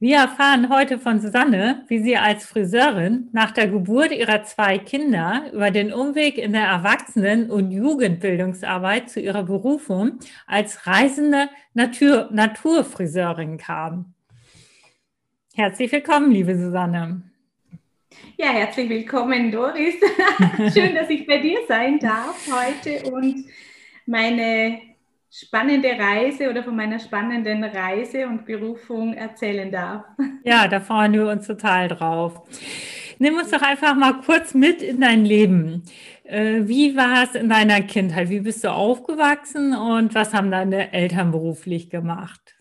Wir erfahren heute von Susanne, wie sie als Friseurin nach der Geburt ihrer zwei Kinder über den Umweg in der Erwachsenen- und Jugendbildungsarbeit zu ihrer Berufung als reisende Natur Naturfriseurin kam. Herzlich willkommen, liebe Susanne. Ja, herzlich willkommen, Doris. Schön, dass ich bei dir sein darf heute und meine spannende Reise oder von meiner spannenden Reise und Berufung erzählen darf. Ja, da freuen wir uns total drauf. Nimm uns doch einfach mal kurz mit in dein Leben. Äh, wie war es in deiner Kindheit? Wie bist du aufgewachsen und was haben deine Eltern beruflich gemacht?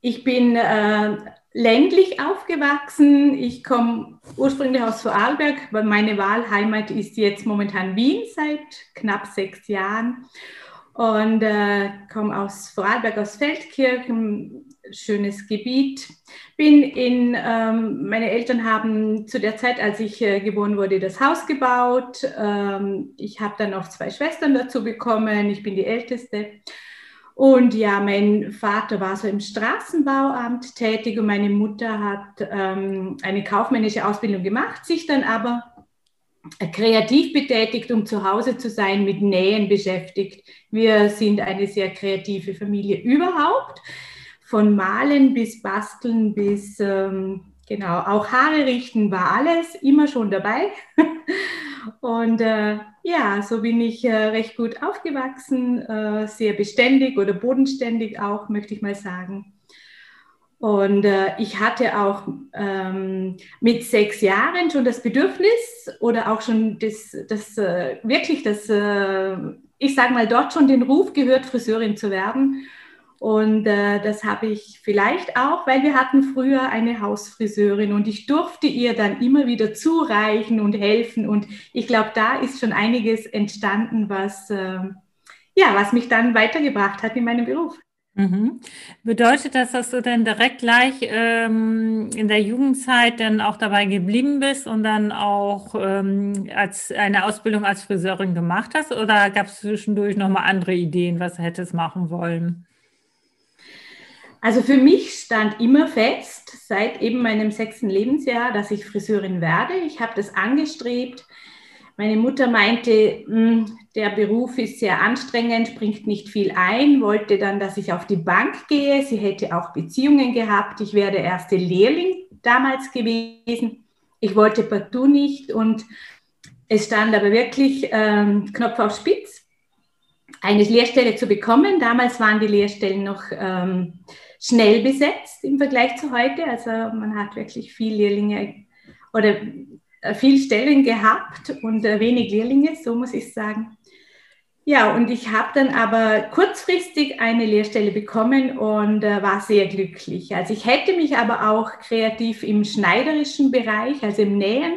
Ich bin äh, ländlich aufgewachsen. Ich komme ursprünglich aus Vorarlberg, weil meine Wahlheimat ist jetzt momentan Wien seit knapp sechs Jahren. Und äh, komme aus Vorarlberg, aus Feldkirchen, schönes Gebiet. Bin in, ähm, meine Eltern haben zu der Zeit, als ich äh, geboren wurde, das Haus gebaut. Ähm, ich habe dann noch zwei Schwestern dazu bekommen. Ich bin die Älteste. Und ja, mein Vater war so im Straßenbauamt tätig und meine Mutter hat ähm, eine kaufmännische Ausbildung gemacht, sich dann aber kreativ betätigt, um zu Hause zu sein, mit Nähen beschäftigt. Wir sind eine sehr kreative Familie überhaupt, von Malen bis Basteln bis ähm, genau auch Haare richten war alles immer schon dabei. Und äh, ja, so bin ich äh, recht gut aufgewachsen, äh, sehr beständig oder bodenständig auch, möchte ich mal sagen. Und äh, ich hatte auch ähm, mit sechs Jahren schon das Bedürfnis oder auch schon das, das äh, wirklich das, äh, ich sage mal, dort schon den Ruf gehört, Friseurin zu werden. Und äh, das habe ich vielleicht auch, weil wir hatten früher eine Hausfriseurin und ich durfte ihr dann immer wieder zureichen und helfen. Und ich glaube, da ist schon einiges entstanden, was, äh, ja, was mich dann weitergebracht hat in meinem Beruf. Mhm. Bedeutet das, dass du dann direkt gleich ähm, in der Jugendzeit dann auch dabei geblieben bist und dann auch ähm, als eine Ausbildung als Friseurin gemacht hast? Oder gab es zwischendurch nochmal andere Ideen, was du hättest machen wollen? Also für mich stand immer fest, seit eben meinem sechsten Lebensjahr, dass ich Friseurin werde. Ich habe das angestrebt. Meine Mutter meinte, hm, der Beruf ist sehr anstrengend, bringt nicht viel ein, wollte dann, dass ich auf die Bank gehe. Sie hätte auch Beziehungen gehabt. Ich wäre der erste Lehrling damals gewesen. Ich wollte partout nicht und es stand aber wirklich ähm, Knopf auf Spitz, eine Lehrstelle zu bekommen. Damals waren die Lehrstellen noch ähm, schnell besetzt im Vergleich zu heute. Also man hat wirklich viel Lehrlinge oder viel Stellen gehabt und äh, wenig Lehrlinge, so muss ich sagen. Ja, und ich habe dann aber kurzfristig eine Lehrstelle bekommen und äh, war sehr glücklich. Also ich hätte mich aber auch kreativ im schneiderischen Bereich, also im Nähen,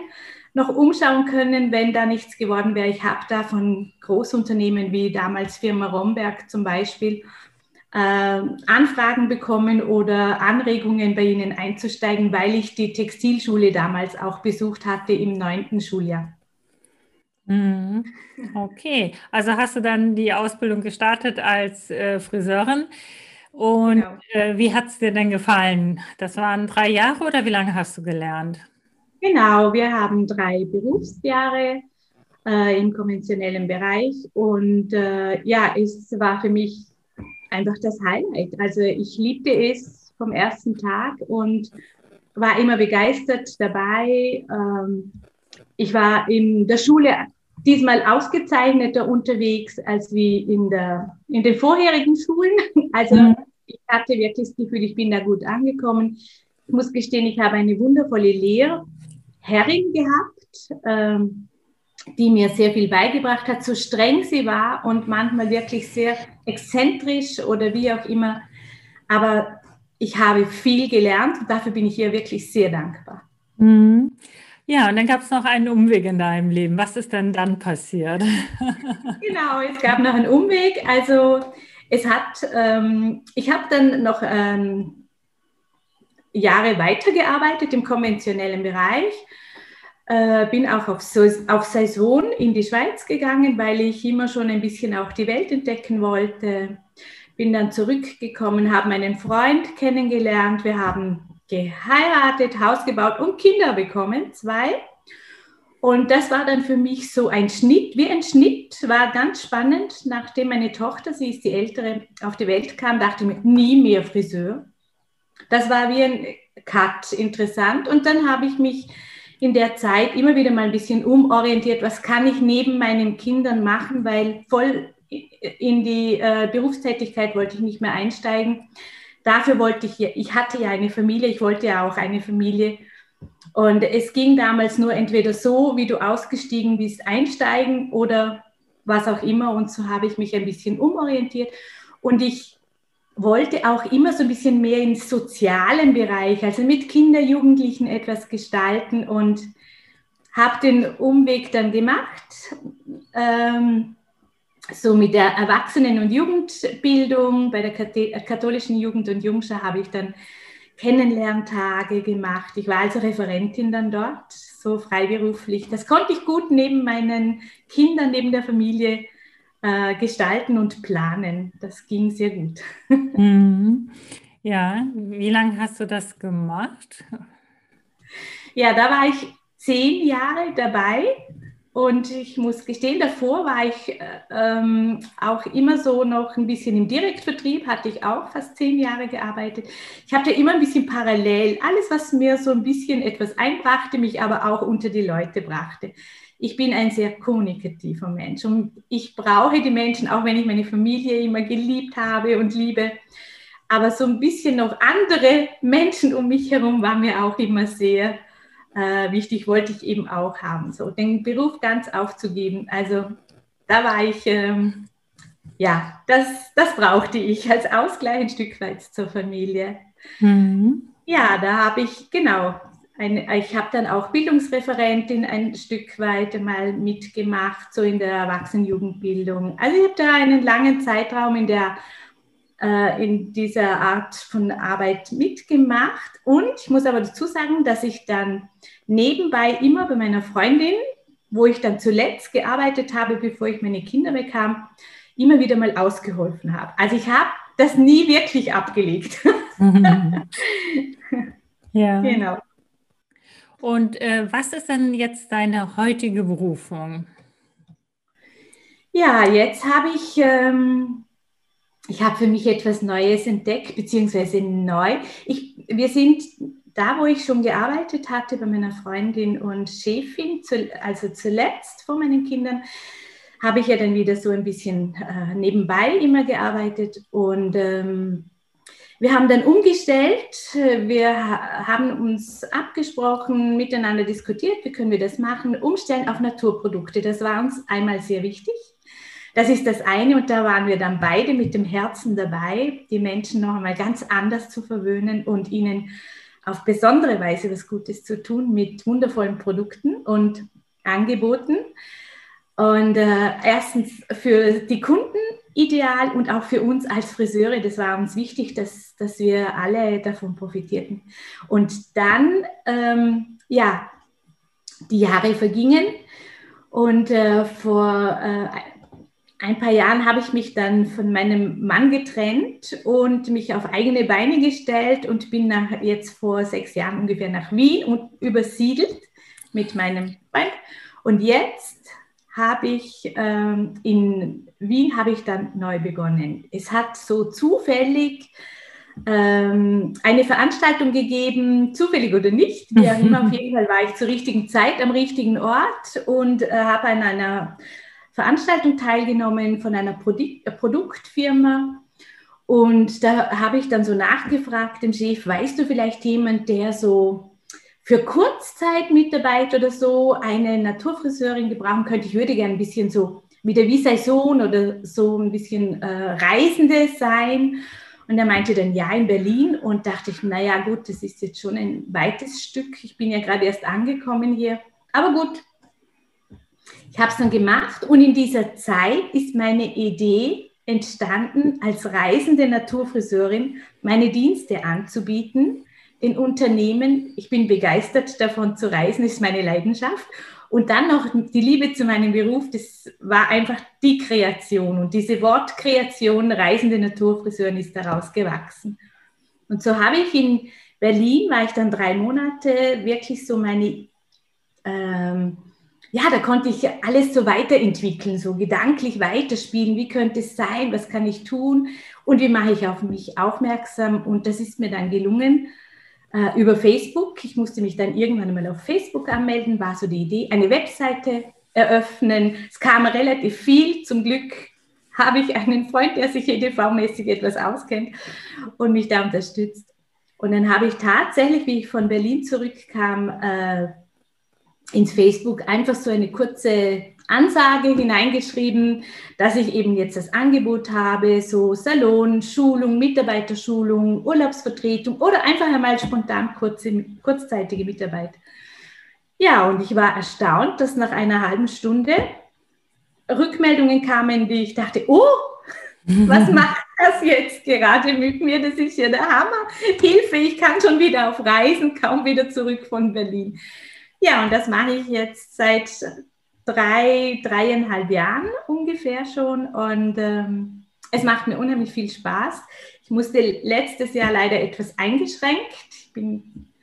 noch umschauen können, wenn da nichts geworden wäre. Ich habe da von Großunternehmen wie damals Firma Romberg zum Beispiel äh, Anfragen bekommen oder Anregungen bei Ihnen einzusteigen, weil ich die Textilschule damals auch besucht hatte im neunten Schuljahr. Mhm. Okay, also hast du dann die Ausbildung gestartet als äh, Friseurin. Und genau. äh, wie hat es dir denn gefallen? Das waren drei Jahre oder wie lange hast du gelernt? Genau, wir haben drei Berufsjahre äh, im konventionellen Bereich. Und äh, ja, es war für mich einfach das Highlight. Also ich liebte es vom ersten Tag und war immer begeistert dabei. Ähm, ich war in der Schule diesmal ausgezeichneter unterwegs als wie in, der, in den vorherigen Schulen. Also mhm. ich hatte wirklich das Gefühl, ich bin da gut angekommen. Ich muss gestehen, ich habe eine wundervolle Lehrherrin gehabt. Ähm, die mir sehr viel beigebracht hat, so streng sie war und manchmal wirklich sehr exzentrisch oder wie auch immer. Aber ich habe viel gelernt und dafür bin ich ihr wirklich sehr dankbar. Mhm. Ja, und dann gab es noch einen Umweg in deinem Leben. Was ist denn dann passiert? genau, es gab noch einen Umweg. Also es hat, ähm, ich habe dann noch ähm, Jahre weitergearbeitet im konventionellen Bereich. Äh, bin auch auf, auf Saison in die Schweiz gegangen, weil ich immer schon ein bisschen auch die Welt entdecken wollte. Bin dann zurückgekommen, habe meinen Freund kennengelernt. Wir haben geheiratet, Haus gebaut und Kinder bekommen, zwei. Und das war dann für mich so ein Schnitt, wie ein Schnitt, war ganz spannend. Nachdem meine Tochter, sie ist die ältere, auf die Welt kam, dachte ich mir, nie mehr Friseur. Das war wie ein Cut, interessant. Und dann habe ich mich in der Zeit immer wieder mal ein bisschen umorientiert, was kann ich neben meinen Kindern machen, weil voll in die äh, Berufstätigkeit wollte ich nicht mehr einsteigen dafür wollte ich, ich hatte ja eine Familie, ich wollte ja auch eine Familie. Und es ging damals nur entweder so, wie du ausgestiegen bist, einsteigen oder was auch immer. Und so habe ich mich ein bisschen umorientiert. Und ich wollte auch immer so ein bisschen mehr im sozialen Bereich, also mit Kinder, Jugendlichen etwas gestalten und habe den Umweg dann gemacht. Ähm, so mit der Erwachsenen- und Jugendbildung bei der katholischen Jugend- und Jungschar habe ich dann Kennenlerntage gemacht. Ich war also Referentin dann dort, so freiberuflich. Das konnte ich gut neben meinen Kindern, neben der Familie äh, gestalten und planen. Das ging sehr gut. Mhm. Ja, wie lange hast du das gemacht? Ja, da war ich zehn Jahre dabei und ich muss gestehen, davor war ich äh, ähm, auch immer so noch ein bisschen im Direktvertrieb, hatte ich auch fast zehn Jahre gearbeitet. Ich habe da immer ein bisschen parallel, alles, was mir so ein bisschen etwas einbrachte, mich aber auch unter die Leute brachte. Ich bin ein sehr kommunikativer Mensch und ich brauche die Menschen, auch wenn ich meine Familie immer geliebt habe und liebe. Aber so ein bisschen noch andere Menschen um mich herum war mir auch immer sehr äh, wichtig, wollte ich eben auch haben, so den Beruf ganz aufzugeben. Also da war ich, ähm, ja, das, das brauchte ich als Ausgleich ein Stück weit zur Familie. Mhm. Ja, da habe ich, genau, ein, ich habe dann auch Bildungsreferentin ein Stück weit mal mitgemacht, so in der Erwachsenenjugendbildung. Also ich habe da einen langen Zeitraum in der äh, in dieser Art von Arbeit mitgemacht. Und ich muss aber dazu sagen, dass ich dann nebenbei immer bei meiner Freundin, wo ich dann zuletzt gearbeitet habe, bevor ich meine Kinder bekam, immer wieder mal ausgeholfen habe. Also ich habe das nie wirklich abgelegt. ja. Genau. Und äh, was ist denn jetzt deine heutige Berufung? Ja, jetzt habe ich ähm, ich habe für mich etwas Neues entdeckt, beziehungsweise neu. Ich, wir sind da, wo ich schon gearbeitet hatte, bei meiner Freundin und Chefin, zu, also zuletzt vor meinen Kindern, habe ich ja dann wieder so ein bisschen äh, nebenbei immer gearbeitet und ähm, wir haben dann umgestellt. Wir haben uns abgesprochen, miteinander diskutiert, wie können wir das machen, umstellen auf Naturprodukte. Das war uns einmal sehr wichtig. Das ist das eine und da waren wir dann beide mit dem Herzen dabei, die Menschen noch einmal ganz anders zu verwöhnen und ihnen auf besondere Weise was Gutes zu tun mit wundervollen Produkten und Angeboten. Und äh, erstens für die Kunden ideal und auch für uns als Friseure, das war uns wichtig, dass, dass wir alle davon profitierten. Und dann, ähm, ja, die Jahre vergingen und äh, vor äh, ein paar Jahren habe ich mich dann von meinem Mann getrennt und mich auf eigene Beine gestellt und bin nach, jetzt vor sechs Jahren ungefähr nach Wien und übersiedelt mit meinem Freund. Und jetzt habe ich ähm, in Wien habe ich dann neu begonnen. Es hat so zufällig ähm, eine Veranstaltung gegeben, zufällig oder nicht, wie auch immer, auf jeden Fall war ich zur richtigen Zeit am richtigen Ort und äh, habe an einer Veranstaltung teilgenommen von einer Produ Produktfirma. Und da habe ich dann so nachgefragt dem Chef, weißt du vielleicht jemand, der so für Kurzzeit-Mitarbeit oder so eine Naturfriseurin gebrauchen könnte? Ich würde gerne ein bisschen so wie der Saison oder so ein bisschen äh, Reisende sein. Und er meinte dann, ja, in Berlin. Und dachte ich, naja, gut, das ist jetzt schon ein weites Stück. Ich bin ja gerade erst angekommen hier. Aber gut, ich habe es dann gemacht. Und in dieser Zeit ist meine Idee entstanden, als reisende Naturfriseurin meine Dienste anzubieten. Den Unternehmen, ich bin begeistert davon zu reisen, ist meine Leidenschaft. Und dann noch die Liebe zu meinem Beruf, das war einfach die Kreation. Und diese Wortkreation, reisende Naturfriseurin, ist daraus gewachsen. Und so habe ich in Berlin, war ich dann drei Monate, wirklich so meine, ähm, ja, da konnte ich alles so weiterentwickeln, so gedanklich weiterspielen. Wie könnte es sein? Was kann ich tun? Und wie mache ich auf mich aufmerksam? Und das ist mir dann gelungen äh, über Facebook. Ich musste mich dann irgendwann mal auf Facebook anmelden, war so die Idee, eine Webseite eröffnen. Es kam relativ viel. Zum Glück habe ich einen Freund, der sich EDV-mäßig etwas auskennt und mich da unterstützt. Und dann habe ich tatsächlich, wie ich von Berlin zurückkam, äh, ins Facebook einfach so eine kurze Ansage hineingeschrieben, dass ich eben jetzt das Angebot habe, so Salon, Schulung, Mitarbeiterschulung, Urlaubsvertretung oder einfach einmal spontan kurze, kurzzeitige Mitarbeit. Ja, und ich war erstaunt, dass nach einer halben Stunde Rückmeldungen kamen, die ich dachte, oh, was macht das jetzt gerade mit mir? Das ist ja der Hammer. Hilfe, ich kann schon wieder auf Reisen, kaum wieder zurück von Berlin. Ja, und das mache ich jetzt seit drei, dreieinhalb Jahren ungefähr schon und ähm, es macht mir unheimlich viel Spaß. Ich musste letztes Jahr leider etwas eingeschränkt. Ich bin,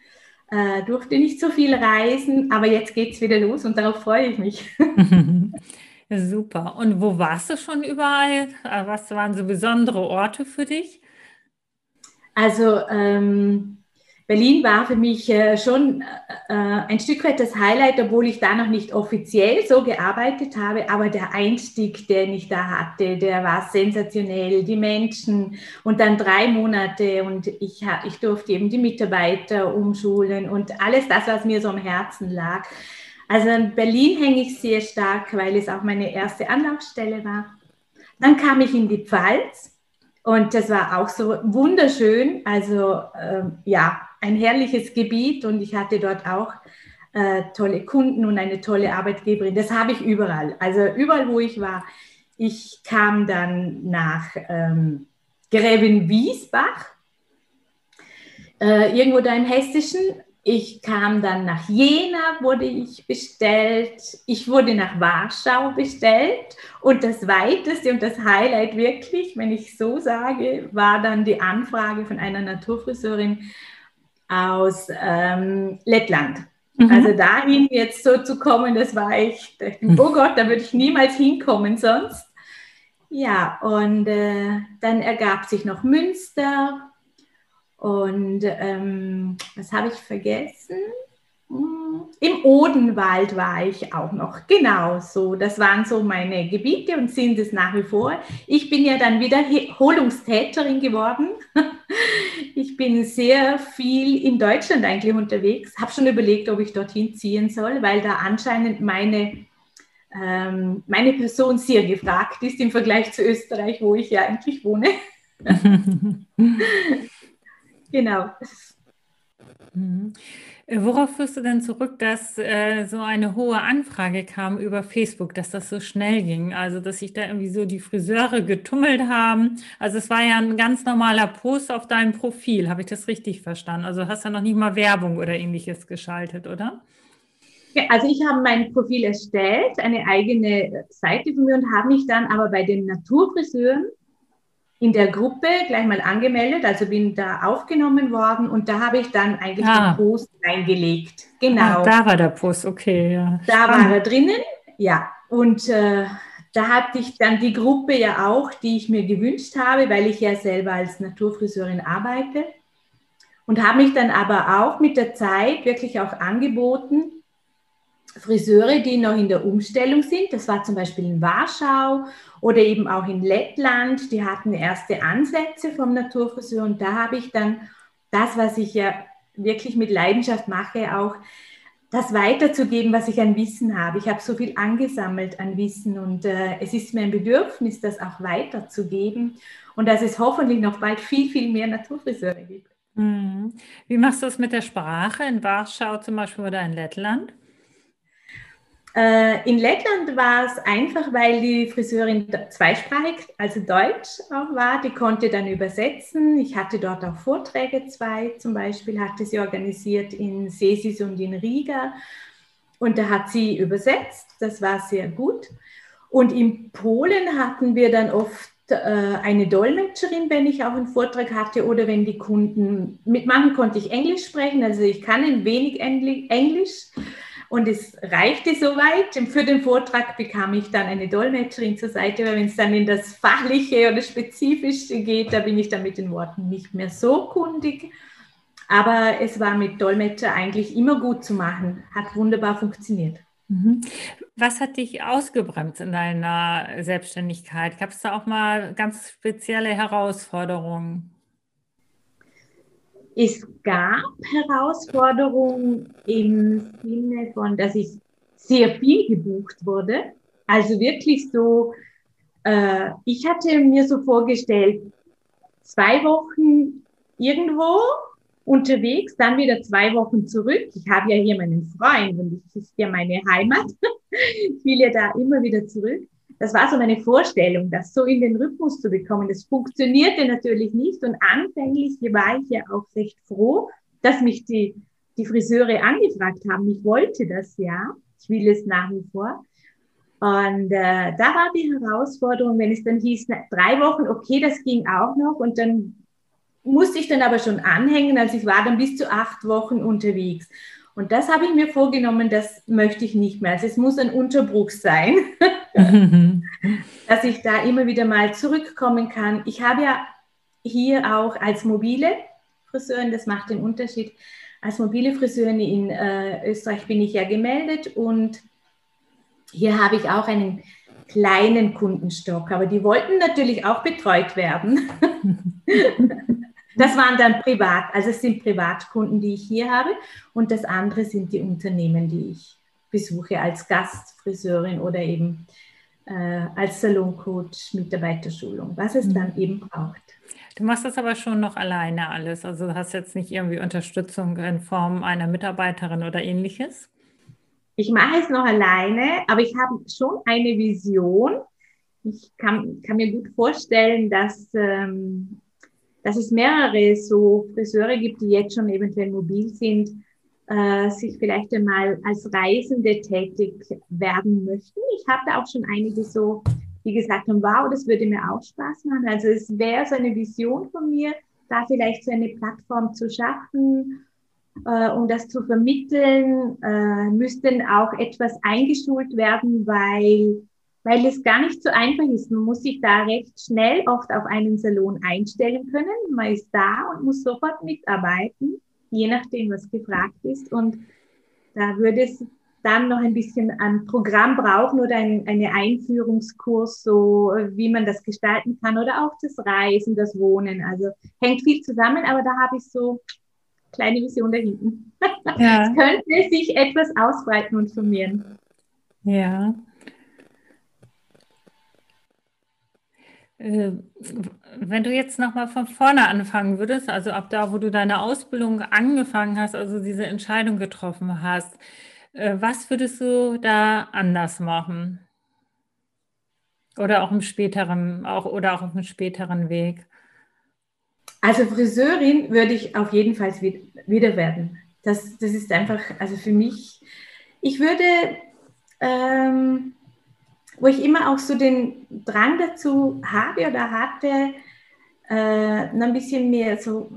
äh, durfte nicht so viel reisen, aber jetzt geht es wieder los und darauf freue ich mich. Super. Und wo warst du schon überall? Äh, was waren so besondere Orte für dich? Also ähm, Berlin war für mich äh, schon äh, äh, ein Stück weit das Highlight, obwohl ich da noch nicht offiziell so gearbeitet habe, aber der Einstieg, den ich da hatte, der war sensationell. Die Menschen und dann drei Monate und ich, ich durfte eben die Mitarbeiter umschulen und alles das, was mir so am Herzen lag. Also in Berlin hänge ich sehr stark, weil es auch meine erste Anlaufstelle war. Dann kam ich in die Pfalz und das war auch so wunderschön. Also ähm, ja, ein herrliches Gebiet und ich hatte dort auch äh, tolle Kunden und eine tolle Arbeitgeberin. Das habe ich überall. Also überall, wo ich war. Ich kam dann nach ähm, Gräben-Wiesbach, äh, irgendwo da im Hessischen. Ich kam dann nach Jena, wurde ich bestellt. Ich wurde nach Warschau bestellt. Und das Weiteste und das Highlight wirklich, wenn ich so sage, war dann die Anfrage von einer Naturfriseurin aus ähm, Lettland. Mhm. Also dahin jetzt so zu kommen, das war echt, oh Gott, da würde ich niemals hinkommen sonst. Ja, und äh, dann ergab sich noch Münster und ähm, was habe ich vergessen? Im Odenwald war ich auch noch. Genau so. Das waren so meine Gebiete und sind es nach wie vor. Ich bin ja dann Wiederholungstäterin geworden. Ich bin sehr viel in Deutschland eigentlich unterwegs. Habe schon überlegt, ob ich dorthin ziehen soll, weil da anscheinend meine, ähm, meine Person sehr gefragt ist im Vergleich zu Österreich, wo ich ja eigentlich wohne. genau. Mhm. Äh, worauf führst du denn zurück, dass äh, so eine hohe Anfrage kam über Facebook, dass das so schnell ging? Also, dass sich da irgendwie so die Friseure getummelt haben. Also, es war ja ein ganz normaler Post auf deinem Profil. Habe ich das richtig verstanden? Also, hast du noch nicht mal Werbung oder ähnliches geschaltet, oder? Ja, also ich habe mein Profil erstellt, eine eigene Seite von mir und habe mich dann aber bei den Naturfriseuren in der Gruppe gleich mal angemeldet, also bin da aufgenommen worden und da habe ich dann eigentlich ah. den Post reingelegt. Genau. Ah, da war der Post, okay. Ja. Da war er drinnen, ja. Und äh, da hatte ich dann die Gruppe ja auch, die ich mir gewünscht habe, weil ich ja selber als Naturfriseurin arbeite. Und habe mich dann aber auch mit der Zeit wirklich auch angeboten, Friseure, die noch in der Umstellung sind. Das war zum Beispiel in Warschau oder eben auch in Lettland. Die hatten erste Ansätze vom Naturfriseur und da habe ich dann das, was ich ja wirklich mit Leidenschaft mache, auch das weiterzugeben, was ich an Wissen habe. Ich habe so viel angesammelt an Wissen und äh, es ist mir ein Bedürfnis, das auch weiterzugeben. und dass es hoffentlich noch bald viel, viel mehr Naturfriseure gibt. Mhm. Wie machst du es mit der Sprache in Warschau zum Beispiel oder in Lettland? Äh, in Lettland war es einfach, weil die Friseurin zweisprachig, also Deutsch auch war. Die konnte dann übersetzen. Ich hatte dort auch Vorträge, zwei zum Beispiel, hatte sie organisiert in Sesis und in Riga. Und da hat sie übersetzt. Das war sehr gut. Und in Polen hatten wir dann oft äh, eine Dolmetscherin, wenn ich auch einen Vortrag hatte oder wenn die Kunden, mit manchen konnte ich Englisch sprechen, also ich kann ein wenig Englisch und es reichte soweit. Für den Vortrag bekam ich dann eine Dolmetscherin zur Seite, weil wenn es dann in das Fachliche oder Spezifische geht, da bin ich dann mit den Worten nicht mehr so kundig. Aber es war mit Dolmetscher eigentlich immer gut zu machen, hat wunderbar funktioniert. Mhm. Was hat dich ausgebremst in deiner Selbstständigkeit? Gab es da auch mal ganz spezielle Herausforderungen? Es gab Herausforderungen im Sinne von, dass ich sehr viel gebucht wurde. Also wirklich so, äh, ich hatte mir so vorgestellt, zwei Wochen irgendwo unterwegs, dann wieder zwei Wochen zurück. Ich habe ja hier meinen Freund und das ist ja meine Heimat. ich will ja da immer wieder zurück das war so meine Vorstellung, das so in den Rhythmus zu bekommen. Das funktionierte natürlich nicht und anfänglich war ich ja auch recht froh, dass mich die, die Friseure angefragt haben. Ich wollte das ja. Ich will es nach wie vor. Und äh, da war die Herausforderung, wenn es dann hieß, na, drei Wochen, okay, das ging auch noch. Und dann musste ich dann aber schon anhängen, also ich war dann bis zu acht Wochen unterwegs. Und das habe ich mir vorgenommen, das möchte ich nicht mehr. Also es muss ein Unterbruch sein, dass ich da immer wieder mal zurückkommen kann. Ich habe ja hier auch als mobile Friseurin, das macht den Unterschied, als mobile Friseurin in äh, Österreich bin ich ja gemeldet und hier habe ich auch einen kleinen Kundenstock, aber die wollten natürlich auch betreut werden. Das waren dann privat, also es sind Privatkunden, die ich hier habe und das andere sind die Unternehmen, die ich besuche als Gastfriseurin oder eben äh, als Saloncoach, Mitarbeiterschulung, was es mhm. dann eben braucht. Du machst das aber schon noch alleine alles, also du hast jetzt nicht irgendwie Unterstützung in Form einer Mitarbeiterin oder ähnliches? Ich mache es noch alleine, aber ich habe schon eine Vision. Ich kann, kann mir gut vorstellen, dass ähm, dass es mehrere so Friseure gibt, die jetzt schon eventuell mobil sind, äh, sich vielleicht einmal als Reisende tätig werden möchten. Ich habe da auch schon einige so, die gesagt haben, wow, das würde mir auch Spaß machen. Also es wäre so eine Vision von mir, da vielleicht so eine Plattform zu schaffen, äh, um das zu vermitteln, äh, müssten auch etwas eingeschult werden, weil weil es gar nicht so einfach ist. Man muss sich da recht schnell oft auf einen Salon einstellen können. Man ist da und muss sofort mitarbeiten, je nachdem, was gefragt ist. Und da würde es dann noch ein bisschen ein Programm brauchen oder ein eine Einführungskurs, so wie man das gestalten kann oder auch das Reisen, das Wohnen. Also hängt viel zusammen, aber da habe ich so kleine Vision da hinten. Ja. es könnte sich etwas ausbreiten und formieren. Ja. Wenn du jetzt nochmal von vorne anfangen würdest, also ab da, wo du deine Ausbildung angefangen hast, also diese Entscheidung getroffen hast, äh, was würdest du da anders machen? Oder auch im späteren, auch oder auch auf einem späteren Weg? Also Friseurin würde ich auf jeden Fall wieder werden. Das, das ist einfach, also für mich, ich würde ähm, wo ich immer auch so den Drang dazu habe oder hatte, äh, noch ein bisschen mehr so,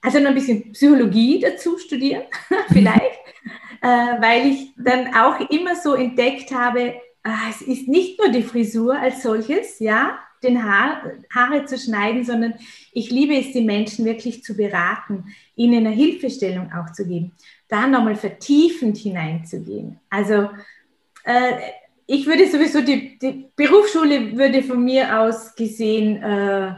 also noch ein bisschen Psychologie dazu studieren, vielleicht, äh, weil ich dann auch immer so entdeckt habe, äh, es ist nicht nur die Frisur als solches, ja, den Haar, Haare zu schneiden, sondern ich liebe es, die Menschen wirklich zu beraten, ihnen eine Hilfestellung auch zu geben, da nochmal vertiefend hineinzugehen. Also äh, ich würde sowieso, die, die Berufsschule würde von mir aus gesehen äh,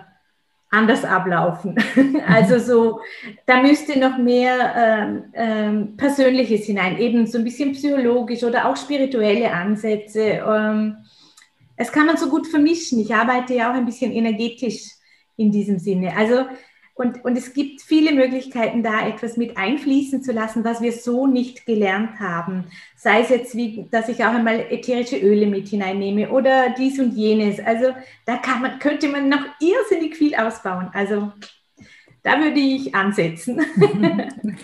anders ablaufen. also so, da müsste noch mehr ähm, ähm, Persönliches hinein, eben so ein bisschen psychologisch oder auch spirituelle Ansätze. Ähm, es kann man so gut vermischen. Ich arbeite ja auch ein bisschen energetisch in diesem Sinne. Also und, und es gibt viele Möglichkeiten, da etwas mit einfließen zu lassen, was wir so nicht gelernt haben. Sei es jetzt, wie, dass ich auch einmal ätherische Öle mit hineinnehme oder dies und jenes. Also da kann man, könnte man noch irrsinnig viel ausbauen. Also da würde ich ansetzen.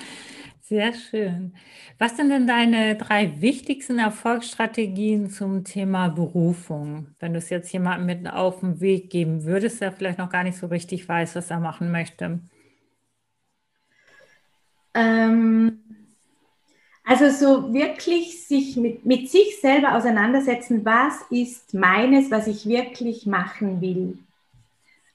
Sehr schön. Was sind denn deine drei wichtigsten Erfolgsstrategien zum Thema Berufung? Wenn du es jetzt jemandem mit auf den Weg geben würdest, der vielleicht noch gar nicht so richtig weiß, was er machen möchte. Ähm, also so wirklich sich mit, mit sich selber auseinandersetzen, was ist meines, was ich wirklich machen will.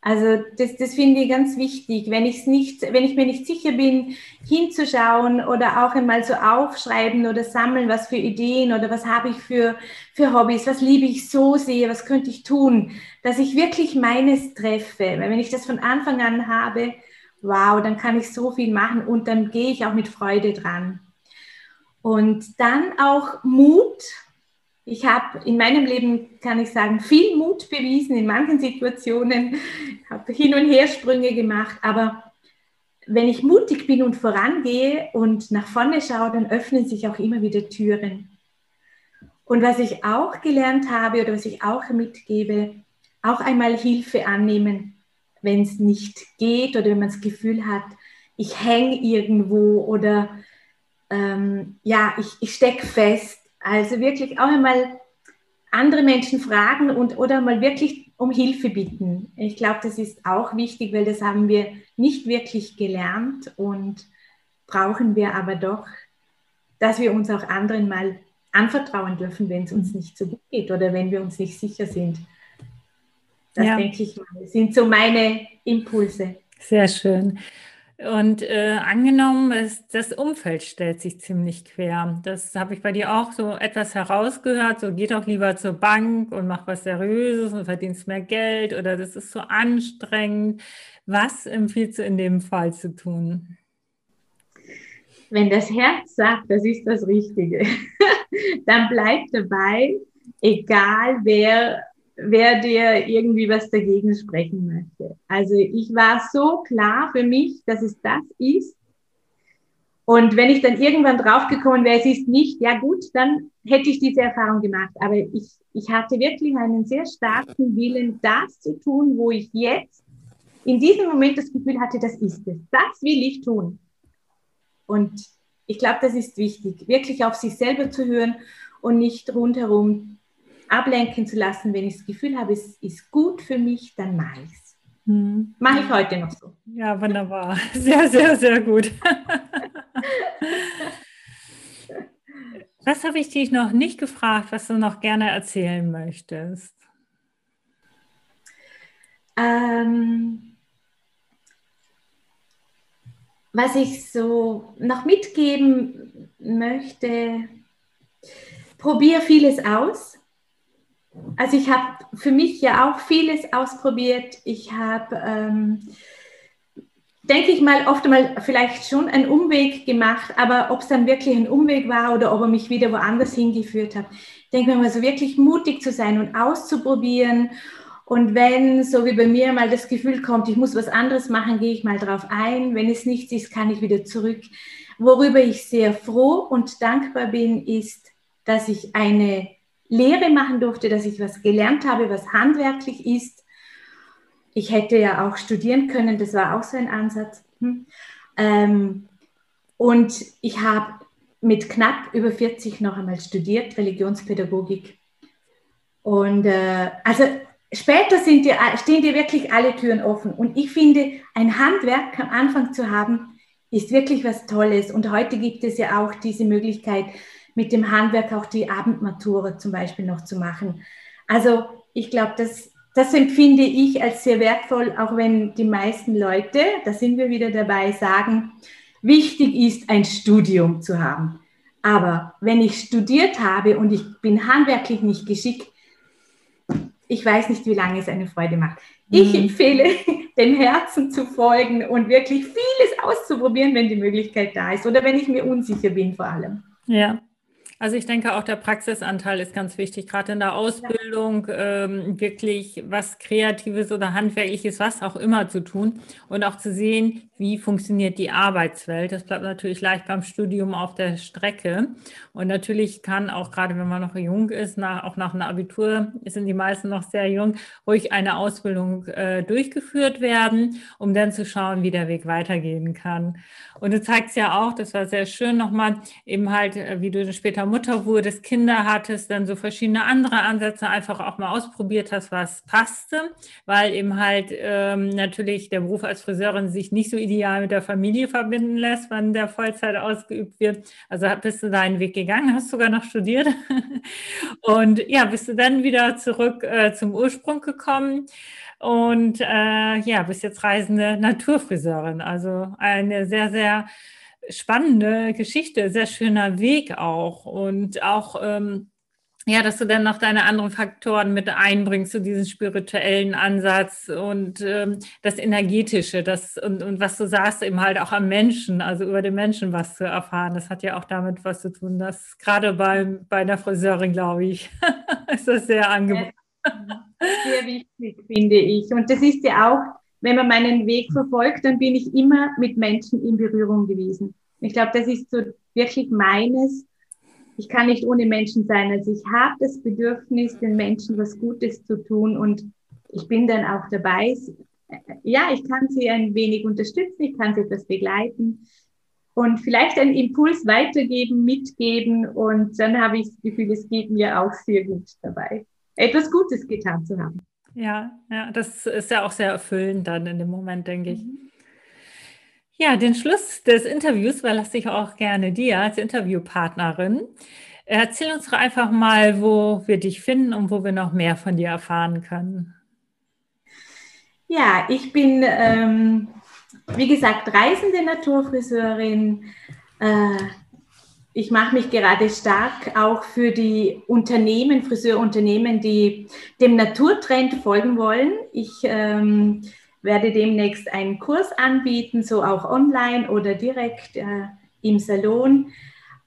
Also das, das finde ich ganz wichtig, wenn, ich's nicht, wenn ich mir nicht sicher bin, hinzuschauen oder auch einmal so aufschreiben oder sammeln, was für Ideen oder was habe ich für, für Hobbys, was liebe ich so sehr, was könnte ich tun, dass ich wirklich meines treffe. Weil wenn ich das von Anfang an habe, wow, dann kann ich so viel machen und dann gehe ich auch mit Freude dran. Und dann auch Mut, ich habe in meinem Leben, kann ich sagen, viel Mut bewiesen in manchen Situationen, habe Hin- und Hersprünge gemacht, aber wenn ich mutig bin und vorangehe und nach vorne schaue, dann öffnen sich auch immer wieder Türen. Und was ich auch gelernt habe oder was ich auch mitgebe, auch einmal Hilfe annehmen, wenn es nicht geht oder wenn man das Gefühl hat, ich hänge irgendwo oder ähm, ja, ich, ich stecke fest also wirklich auch einmal andere Menschen fragen und oder mal wirklich um Hilfe bitten. Ich glaube, das ist auch wichtig, weil das haben wir nicht wirklich gelernt und brauchen wir aber doch, dass wir uns auch anderen mal anvertrauen dürfen, wenn es uns nicht so gut geht oder wenn wir uns nicht sicher sind. Das ja. denke ich mal, sind so meine Impulse. Sehr schön. Und äh, angenommen, es, das Umfeld stellt sich ziemlich quer. Das habe ich bei dir auch so etwas herausgehört. So geh doch lieber zur Bank und mach was Seriöses und verdienst mehr Geld oder das ist so anstrengend. Was empfiehlst du in dem Fall zu tun? Wenn das Herz sagt, das ist das Richtige, dann bleib dabei, egal wer wer dir irgendwie was dagegen sprechen möchte. Also ich war so klar für mich, dass es das ist. Und wenn ich dann irgendwann draufgekommen wäre, es ist nicht, ja gut, dann hätte ich diese Erfahrung gemacht. Aber ich, ich hatte wirklich einen sehr starken Willen, das zu tun, wo ich jetzt in diesem Moment das Gefühl hatte, das ist es. Das will ich tun. Und ich glaube, das ist wichtig, wirklich auf sich selber zu hören und nicht rundherum ablenken zu lassen, wenn ich das Gefühl habe, es ist gut für mich, dann mache ich es. Hm. Mache ich heute noch so. Ja, wunderbar. Sehr, sehr, sehr gut. was habe ich dich noch nicht gefragt, was du noch gerne erzählen möchtest? Ähm, was ich so noch mitgeben möchte, probiere vieles aus. Also ich habe für mich ja auch vieles ausprobiert. Ich habe, ähm, denke ich mal, oft einmal vielleicht schon einen Umweg gemacht, aber ob es dann wirklich ein Umweg war oder ob er mich wieder woanders hingeführt hat. Ich denke mir mal so wirklich mutig zu sein und auszuprobieren. Und wenn, so wie bei mir, mal das Gefühl kommt, ich muss was anderes machen, gehe ich mal drauf ein. Wenn es nichts ist, kann ich wieder zurück. Worüber ich sehr froh und dankbar bin, ist, dass ich eine Lehre machen durfte, dass ich was gelernt habe, was handwerklich ist. Ich hätte ja auch studieren können, das war auch so ein Ansatz. Hm. Ähm, und ich habe mit knapp über 40 noch einmal studiert, Religionspädagogik. Und äh, also später dir, stehen dir wirklich alle Türen offen. Und ich finde, ein Handwerk am Anfang zu haben, ist wirklich was Tolles. Und heute gibt es ja auch diese Möglichkeit, mit dem Handwerk auch die Abendmatura zum Beispiel noch zu machen. Also ich glaube, das, das empfinde ich als sehr wertvoll, auch wenn die meisten Leute, da sind wir wieder dabei, sagen, wichtig ist, ein Studium zu haben. Aber wenn ich studiert habe und ich bin handwerklich nicht geschickt, ich weiß nicht, wie lange es eine Freude macht. Ich mhm. empfehle, dem Herzen zu folgen und wirklich vieles auszuprobieren, wenn die Möglichkeit da ist oder wenn ich mir unsicher bin vor allem. Ja, Also ich denke auch der Praxisanteil ist ganz wichtig, gerade in der Ausbildung ja. ähm, wirklich was Kreatives oder Handwerkliches, was auch immer zu tun und auch zu sehen, wie funktioniert die Arbeitswelt. Das bleibt natürlich leicht beim Studium auf der Strecke. Und natürlich kann auch gerade, wenn man noch jung ist, nach, auch nach einem Abitur, sind die meisten noch sehr jung, ruhig eine Ausbildung äh, durchgeführt werden, um dann zu schauen, wie der Weg weitergehen kann. Und du zeigst ja auch, das war sehr schön nochmal, eben halt, äh, wie du später Mutter wurdest, Kinder hattest, dann so verschiedene andere Ansätze einfach auch mal ausprobiert hast, was passte, weil eben halt ähm, natürlich der Beruf als Friseurin sich nicht so ideal mit der Familie verbinden lässt, wenn der Vollzeit ausgeübt wird. Also bist du deinen Weg gegangen, hast sogar noch studiert und ja, bist du dann wieder zurück äh, zum Ursprung gekommen und äh, ja, bist jetzt reisende Naturfriseurin. Also eine sehr, sehr spannende Geschichte, sehr schöner Weg auch und auch ähm, ja, dass du dann noch deine anderen Faktoren mit einbringst, so diesen spirituellen Ansatz und ähm, das Energetische, das und, und was du sagst, eben halt auch am Menschen, also über den Menschen was zu erfahren. Das hat ja auch damit was zu tun. Das gerade beim, bei einer Friseurin, glaube ich, ist das sehr angebracht. Sehr wichtig, finde ich. Und das ist ja auch, wenn man meinen Weg verfolgt, dann bin ich immer mit Menschen in Berührung gewesen. Ich glaube, das ist so wirklich meines. Ich kann nicht ohne Menschen sein. Also ich habe das Bedürfnis, den Menschen was Gutes zu tun und ich bin dann auch dabei. Ja, ich kann sie ein wenig unterstützen, ich kann sie etwas begleiten und vielleicht einen Impuls weitergeben, mitgeben und dann habe ich das Gefühl, es geht mir auch sehr gut dabei, etwas Gutes getan zu haben. Ja, ja, das ist ja auch sehr erfüllend dann in dem Moment, denke ich. Mhm. Ja, den Schluss des Interviews überlasse ich auch gerne dir als Interviewpartnerin. Erzähl uns doch einfach mal, wo wir dich finden und wo wir noch mehr von dir erfahren können. Ja, ich bin, ähm, wie gesagt, reisende Naturfriseurin. Äh, ich mache mich gerade stark auch für die Unternehmen, Friseurunternehmen, die dem Naturtrend folgen wollen. Ich ähm, werde demnächst einen Kurs anbieten, so auch online oder direkt äh, im Salon,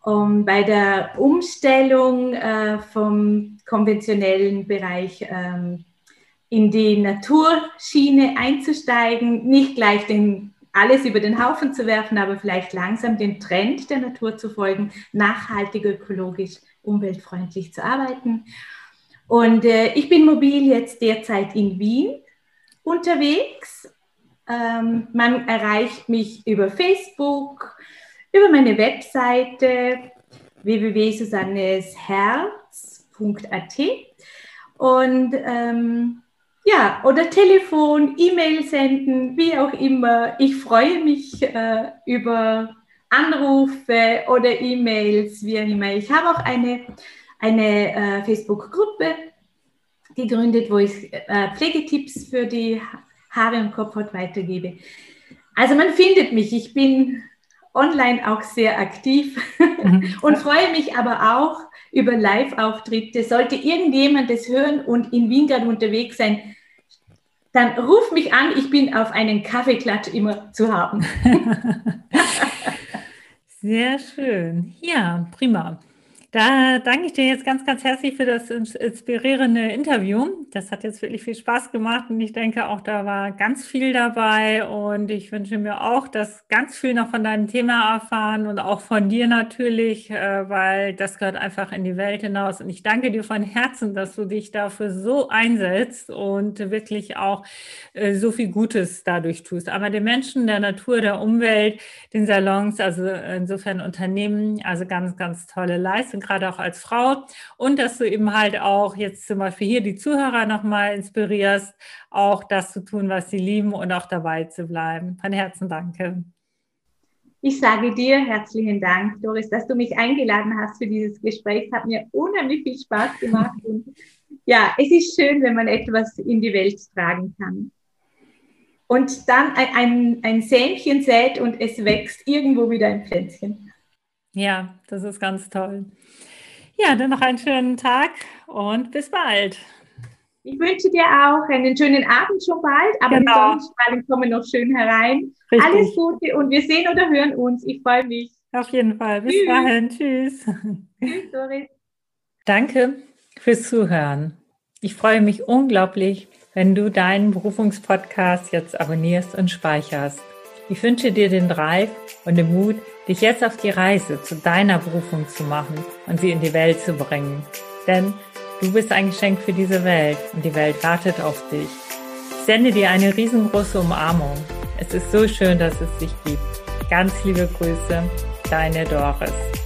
um bei der Umstellung äh, vom konventionellen Bereich ähm, in die Naturschiene einzusteigen, nicht gleich den, alles über den Haufen zu werfen, aber vielleicht langsam den Trend der Natur zu folgen, nachhaltig, ökologisch, umweltfreundlich zu arbeiten. Und äh, ich bin mobil jetzt derzeit in Wien unterwegs. Ähm, man erreicht mich über Facebook, über meine Webseite www.susannesherz.at und ähm, ja, oder Telefon, E-Mail senden, wie auch immer. Ich freue mich äh, über Anrufe oder E-Mails, wie auch immer. Ich habe auch eine, eine äh, Facebook-Gruppe gegründet, wo ich äh, Pflegetipps für die Haare und Kopfhaut weitergebe. Also man findet mich. Ich bin online auch sehr aktiv mhm. und freue mich aber auch über Live-Auftritte. Sollte irgendjemand das hören und in Wien gerade unterwegs sein, dann ruf mich an. Ich bin auf einen Kaffeeklatsch immer zu haben. sehr schön. Ja, prima. Da danke ich dir jetzt ganz, ganz herzlich für das inspirierende Interview. Das hat jetzt wirklich viel Spaß gemacht und ich denke auch, da war ganz viel dabei und ich wünsche mir auch, dass ganz viel noch von deinem Thema erfahren und auch von dir natürlich, äh, weil das gehört einfach in die Welt hinaus. Und ich danke dir von Herzen, dass du dich dafür so einsetzt und wirklich auch äh, so viel Gutes dadurch tust. Aber den Menschen, der Natur, der Umwelt, den Salons, also insofern Unternehmen, also ganz, ganz tolle Leistung gerade auch als Frau und dass du eben halt auch jetzt zum Beispiel hier die Zuhörer nochmal inspirierst, auch das zu tun, was sie lieben und auch dabei zu bleiben. Von Herzen danke. Ich sage dir herzlichen Dank, Doris, dass du mich eingeladen hast für dieses Gespräch. Es hat mir unheimlich viel Spaß gemacht. Und ja, es ist schön, wenn man etwas in die Welt tragen kann. Und dann ein, ein, Sämchen sät und es wächst irgendwo wieder ein Pflänzchen. Ja, das ist ganz toll. Ja, dann noch einen schönen Tag und bis bald. Ich wünsche dir auch einen schönen Abend schon bald, aber genau. die Sonnenstrahlen kommen noch schön herein. Richtig. Alles Gute und wir sehen oder hören uns. Ich freue mich. Auf jeden Fall. Bis Tschüss. dahin. Tschüss. Tschüss, Doris. Danke fürs Zuhören. Ich freue mich unglaublich, wenn du deinen Berufungspodcast jetzt abonnierst und speicherst. Ich wünsche dir den Drive und den Mut, dich jetzt auf die Reise zu deiner Berufung zu machen und sie in die Welt zu bringen. Denn du bist ein Geschenk für diese Welt und die Welt wartet auf dich. Ich sende dir eine riesengroße Umarmung. Es ist so schön, dass es dich gibt. Ganz liebe Grüße, deine Doris.